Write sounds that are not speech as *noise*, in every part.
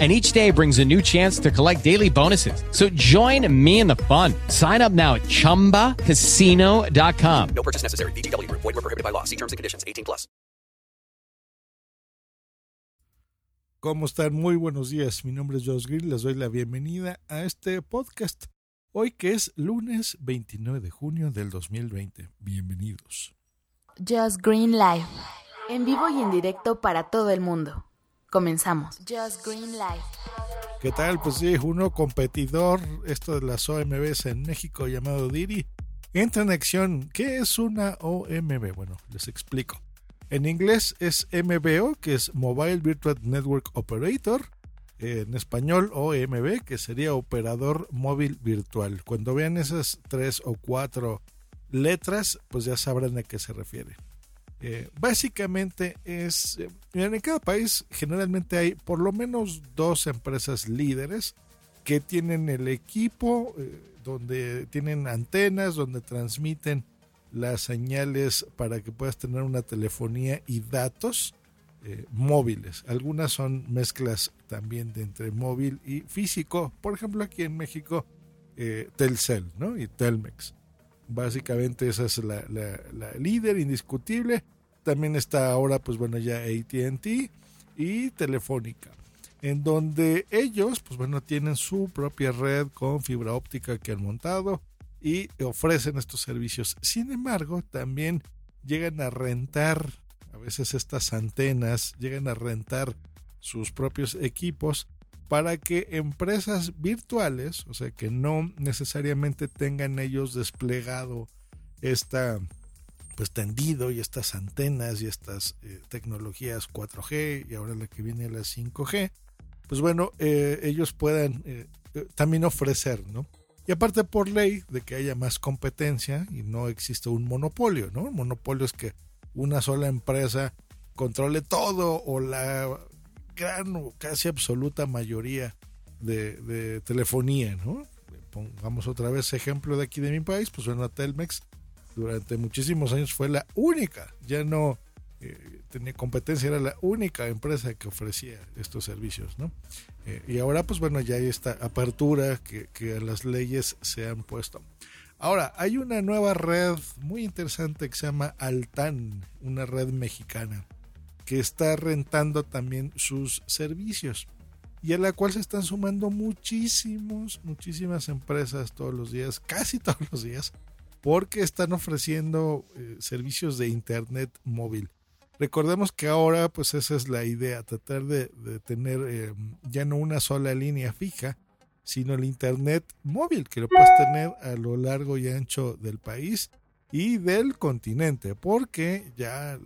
and each day brings a new chance to collect daily bonuses. So join me in the fun. Sign up now at ChumbaCasino.com. No purchase necessary. BGW. Void were prohibited by law. See terms and conditions. 18 plus. ¿Cómo están? Muy buenos días. Mi nombre es Josh Green. Les doy la bienvenida a este podcast. Hoy que es lunes 29 de junio del 2020. Bienvenidos. Just Green Live. En vivo y en directo para todo el mundo. Comenzamos. Just Green Live. ¿Qué tal? Pues sí, uno competidor, esto de las OMBs en México llamado Diri, entra en acción. ¿Qué es una OMB? Bueno, les explico. En inglés es MBO, que es Mobile Virtual Network Operator. En español, OMB, que sería Operador Móvil Virtual. Cuando vean esas tres o cuatro letras, pues ya sabrán a qué se refiere. Eh, básicamente es, eh, en cada país generalmente hay por lo menos dos empresas líderes que tienen el equipo, eh, donde tienen antenas, donde transmiten las señales para que puedas tener una telefonía y datos móviles. Algunas son mezclas también de entre móvil y físico. Por ejemplo, aquí en México, Telcel ¿no? y Telmex. Básicamente esa es la, la líder indiscutible también está ahora, pues bueno, ya ATT y Telefónica, en donde ellos, pues bueno, tienen su propia red con fibra óptica que han montado y ofrecen estos servicios. Sin embargo, también llegan a rentar a veces estas antenas, llegan a rentar sus propios equipos para que empresas virtuales, o sea, que no necesariamente tengan ellos desplegado esta pues tendido y estas antenas y estas eh, tecnologías 4G y ahora la que viene la 5G, pues bueno, eh, ellos puedan eh, también ofrecer, ¿no? Y aparte por ley de que haya más competencia y no existe un monopolio, ¿no? Monopolio es que una sola empresa controle todo o la gran o casi absoluta mayoría de, telefonía, ¿no? Pongamos otra vez ejemplo de aquí de mi país, pues bueno, Telmex durante muchísimos años fue la única, ya no eh, tenía competencia, era la única empresa que ofrecía estos servicios, ¿no? Eh, y ahora, pues bueno, ya hay esta apertura que las leyes se han puesto. Ahora, hay una nueva red muy interesante que se llama Altan, una red mexicana, que está rentando también sus servicios y a la cual se están sumando muchísimos, muchísimas empresas todos los días, casi *laughs* todos los días, porque están ofreciendo eh, servicios de internet móvil. Recordemos que ahora pues esa es la idea, tratar de, tener eh, ya no una sola línea fija, sino el internet móvil que lo puedes tener a lo largo y ancho del país y del continente, porque ya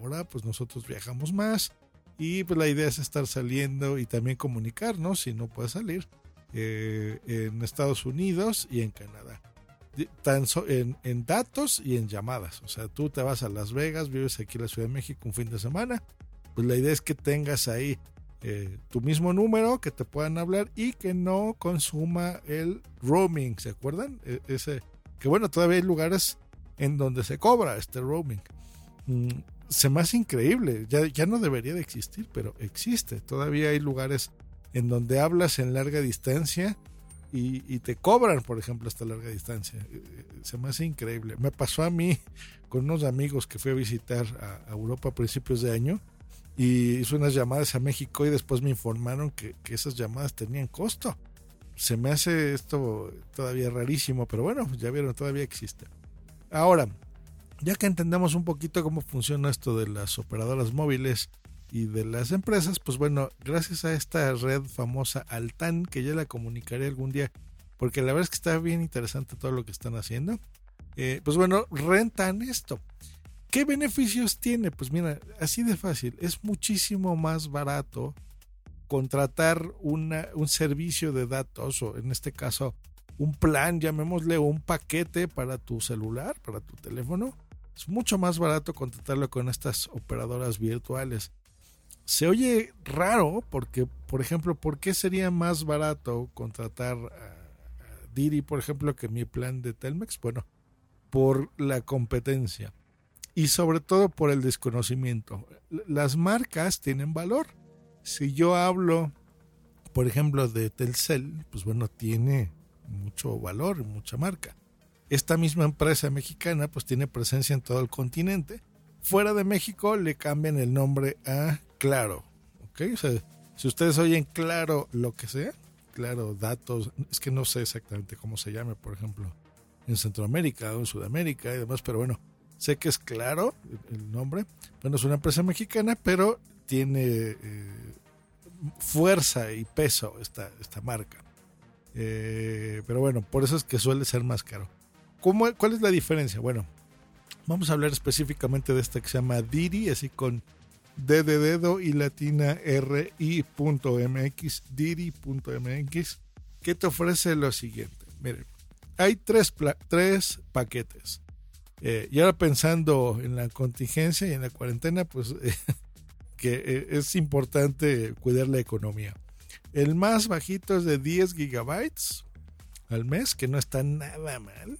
ahora pues nosotros viajamos más y pues la idea es estar saliendo y también comunicarnos si no puedes salir eh, en Estados Unidos y en Canadá en, en, datos y en llamadas. O sea, tú te vas a Las Vegas, vives aquí en la Ciudad de México un fin de semana, pues la idea es que tengas ahí eh, tu mismo número, que te puedan hablar y que no consuma el roaming, ¿se acuerdan? E, ese, que bueno, todavía hay lugares en donde se cobra este roaming. Mm, se me hace increíble, ya, ya no debería de existir, pero existe. Todavía hay lugares en donde hablas en larga distancia y, te cobran, por ejemplo, esta larga distancia. Eh, eh, se me hace increíble. Me pasó a mí con unos amigos que fui a visitar a, Europa a principios de año y hice unas llamadas a México y después me informaron que, esas llamadas tenían costo. Se me hace esto todavía rarísimo, pero bueno, ya vieron, todavía existe. Ahora, ya que entendemos un poquito cómo funciona esto de las operadoras móviles, y de las empresas, pues bueno, gracias a esta red famosa Altan, que ya la comunicaré algún día, porque la verdad es que está bien interesante todo lo que están haciendo, eh, pues bueno, rentan esto. ¿Qué beneficios tiene? Pues mira, así de fácil, es muchísimo más barato contratar un servicio de datos, o en este caso, un plan, llamémosle un paquete para tu celular, para tu teléfono, Es mucho más barato contratarlo con estas operadoras virtuales. Se oye raro porque, por ejemplo, ¿por qué sería más barato contratar a, Diri, por ejemplo, que mi plan de Telmex? Bueno, por la competencia y sobre todo por el desconocimiento. Las marcas tienen valor. Si yo hablo, por ejemplo, de Telcel, pues bueno, tiene mucho valor, mucha marca. Esta misma empresa mexicana pues tiene presencia en todo el continente. Fuera de México le cambian el nombre a Claro. ¿Ok? O sea, si ustedes oyen Claro lo que sea, Claro datos, es que no sé exactamente cómo se llame, por ejemplo, en Centroamérica o en Sudamérica y demás, pero bueno, sé que es Claro el nombre. Bueno, es una empresa mexicana, pero tiene eh, fuerza y peso esta, esta marca. Eh, pero bueno, por eso es que suele ser más caro. ¿Cómo, ¿Cuál es la diferencia? Bueno, vamos a hablar específicamente de esta que se llama Didi, así con D de dedo y latina R I.mx, Didi.mx, que te ofrece lo siguiente. Miren, hay tres, tres paquetes. Eh, y ahora pensando en la contingencia y en la cuarentena, pues *laughs* que eh, es importante cuidar la economía. El más bajito es de 10 gigabytes al mes, que no está nada mal.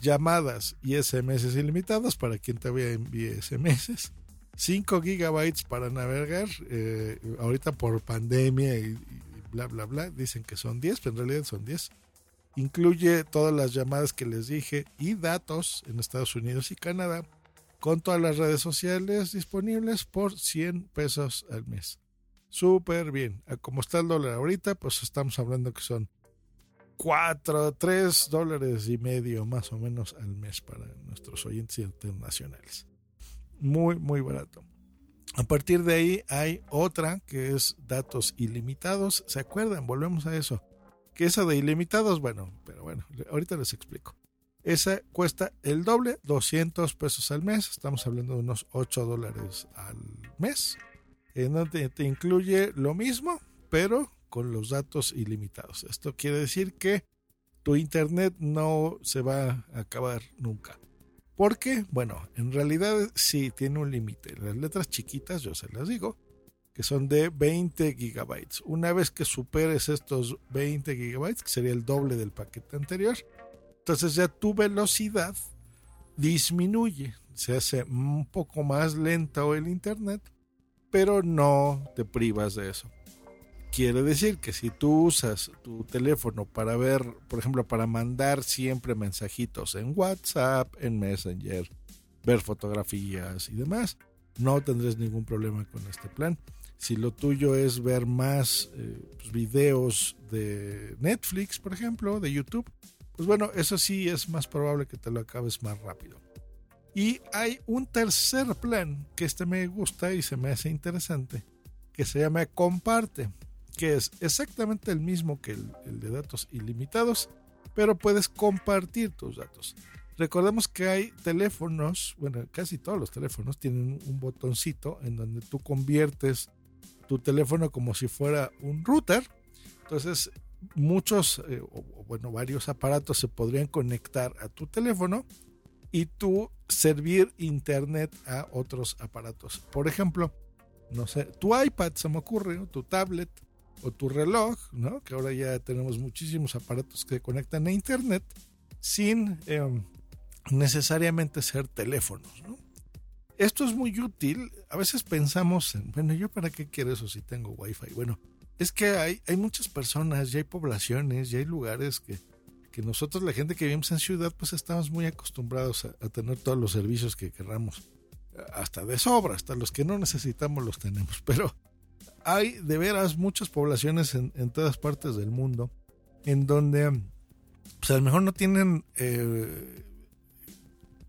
Llamadas y SMS ilimitados para quien todavía envíe SMS. 5 gigabytes para navegar. Eh, ahorita por pandemia y, bla, bla, bla, dicen que son 10, pero en realidad son 10. Incluye todas las llamadas que les dije y datos en Estados Unidos y Canadá con todas las redes sociales disponibles por 100 pesos al mes. Súper bien. Como está el dólar ahorita, pues estamos hablando que son 4, 3 dólares y medio más o menos al mes para nuestros oyentes internacionales. Muy, muy barato. A partir de ahí hay otra que es datos ilimitados. ¿Se acuerdan? Volvemos a eso. Que esa de ilimitados, bueno, pero bueno, ahorita les explico. Esa cuesta el doble, 200 pesos al mes. Estamos hablando de unos 8 dólares al mes en donde te incluye lo mismo, pero con los datos ilimitados. Esto quiere decir que tu internet no se va a acabar nunca. Porque, bueno, en realidad sí tiene un límite. Las letras chiquitas, yo se las digo, que son de 20 gigabytes. Una vez que superes estos 20 gigabytes, que sería el doble del paquete anterior, entonces ya tu velocidad disminuye. Se hace un poco más lento el internet pero no te privas de eso. Quiere decir que si tú usas tu teléfono para ver, por ejemplo, para mandar siempre mensajitos en WhatsApp, en Messenger, ver fotografías y demás, no tendrás ningún problema con este plan. Si lo tuyo es ver más eh, pues, videos de Netflix, por ejemplo, de YouTube, pues bueno, eso sí es más probable que te lo acabes más rápido. Y hay un tercer plan que este me gusta y se me hace interesante, que se llama Comparte, que es exactamente el mismo que el, de datos ilimitados, pero puedes compartir tus datos. Recordemos que hay teléfonos, bueno, casi todos los teléfonos tienen un botoncito en donde tú conviertes tu teléfono como si fuera un router. Entonces, muchos, eh, o, bueno, varios aparatos se podrían conectar a tu teléfono y tú servir internet a otros aparatos. Por ejemplo, no sé, tu iPad se me ocurre, tu tablet o tu reloj, ¿no? Que ahora ya tenemos muchísimos aparatos que conectan a internet sin em, necesariamente ser teléfonos, Esto es muy útil. A veces pensamos en, bueno, ¿yo para qué quiero eso si tengo wifi? Bueno, es que hay, hay muchas personas, ya hay poblaciones, ya hay lugares que que nosotros, la gente que vivimos en ciudad, pues estamos muy acostumbrados a, tener todos los servicios que querramos. Hasta de sobra, hasta los que no necesitamos los tenemos. *laughs* Pero hay de veras muchas poblaciones en, todas partes del mundo en donde pues a lo mejor no tienen, eh,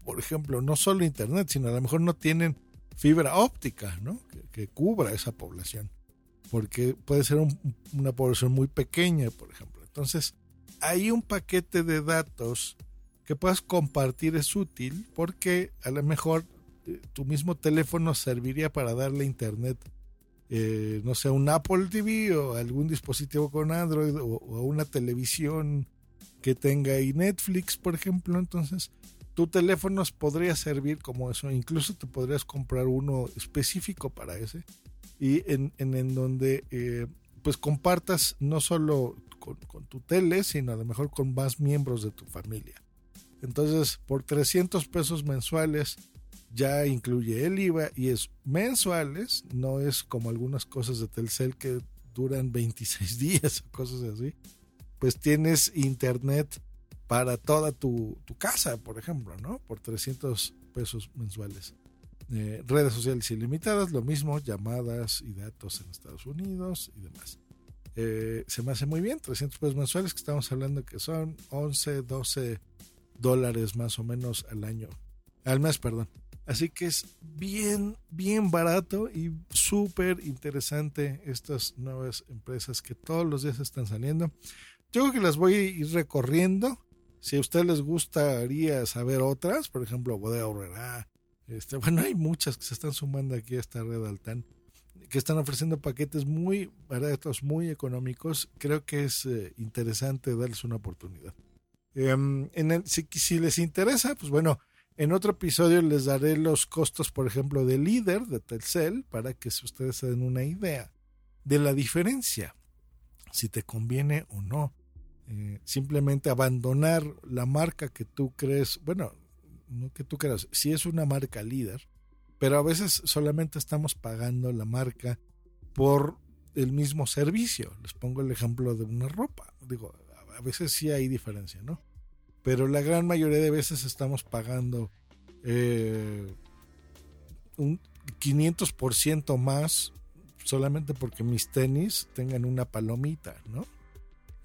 por ejemplo, no solo internet, sino a lo mejor no tienen fibra óptica, ¿no? Que, cubra esa población. Porque puede ser una población muy pequeña, por ejemplo. Entonces, hay un paquete de datos que puedas compartir es útil porque a lo mejor eh, tu mismo teléfono serviría para darle internet, eh, no sé, un Apple TV o algún dispositivo con Android o, una televisión que tenga ahí Netflix, por ejemplo. Entonces, tu teléfono podría servir como eso. Incluso te podrías comprar uno específico para ese. Y en, en, donde eh, pues compartas no solo con, con, tu tele, sino a lo mejor con más miembros de tu familia. Entonces, por 300 pesos mensuales ya incluye el IVA y es mensuales, no es como algunas cosas de Telcel que duran 26 *laughs* días o cosas así. Pues tienes internet para toda tu, casa, por ejemplo, ¿no? Por 300 pesos mensuales. Eh, redes sociales ilimitadas, lo mismo, llamadas y datos en Estados Unidos y demás. Eh, se me hace muy bien, 300 pesos mensuales, que estamos hablando que son 11, 12 dólares más o menos al año, al mes, perdón. Así que es bien, bien barato y súper interesante estas nuevas empresas que todos los días están saliendo. Yo creo que las voy a ir recorriendo. Si a ustedes les gustaría saber otras, por ejemplo, Bodega Aurrera, este, bueno, hay muchas que se están sumando aquí a esta red Altan, que están ofreciendo paquetes muy baratos, muy económicos. Creo que es eh, interesante darles una oportunidad. Em, en si, les interesa, pues bueno, en otro episodio les daré los costos, por ejemplo, de líder de Telcel para que ustedes se den una idea de la diferencia, si te conviene o no. Eh, simplemente abandonar la marca que tú crees, bueno, no que tú creas, si es una marca líder, pero a veces solamente estamos pagando la marca por el mismo servicio. Les pongo el ejemplo de una ropa. Digo, a veces sí hay diferencia, ¿no? Pero la gran mayoría de veces estamos pagando eh, un 500% más solamente porque mis tenis tengan una palomita, ¿no?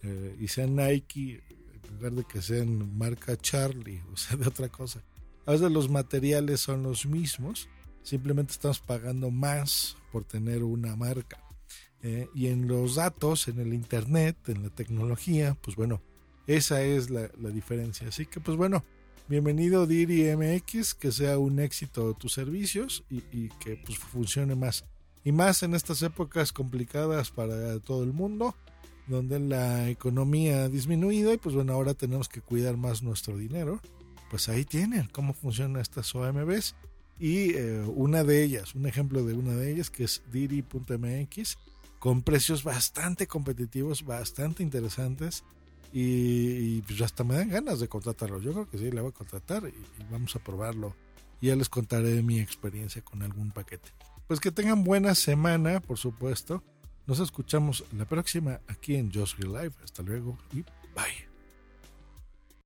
Eh, y sean Nike en lugar de que sean marca Charlie, *laughs* o sea, de otra cosa. A veces los materiales son los mismos, simplemente estamos pagando más por tener una marca. Eh, y en los datos, en el Internet, en la tecnología, pues bueno, esa es la, diferencia. Así que pues bueno, bienvenido Diri MX, que sea un éxito tus servicios y, que pues funcione más. Y más en estas épocas complicadas para todo el mundo, donde la economía ha disminuido y pues bueno, ahora tenemos que cuidar más nuestro dinero. Pues ahí tienen cómo funcionan estas OMBs. Y eh, una de ellas, un ejemplo de una de ellas, que es Diri.mx, con precios bastante competitivos, bastante interesantes y, pues hasta me dan ganas de contratarlo. Yo creo que sí, le voy a contratar y, vamos a probarlo. Y ya les contaré mi experiencia con algún paquete. Pues que tengan buena semana, por supuesto. Nos escuchamos la próxima aquí en Just Real Life. Hasta luego y bye.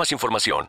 más información.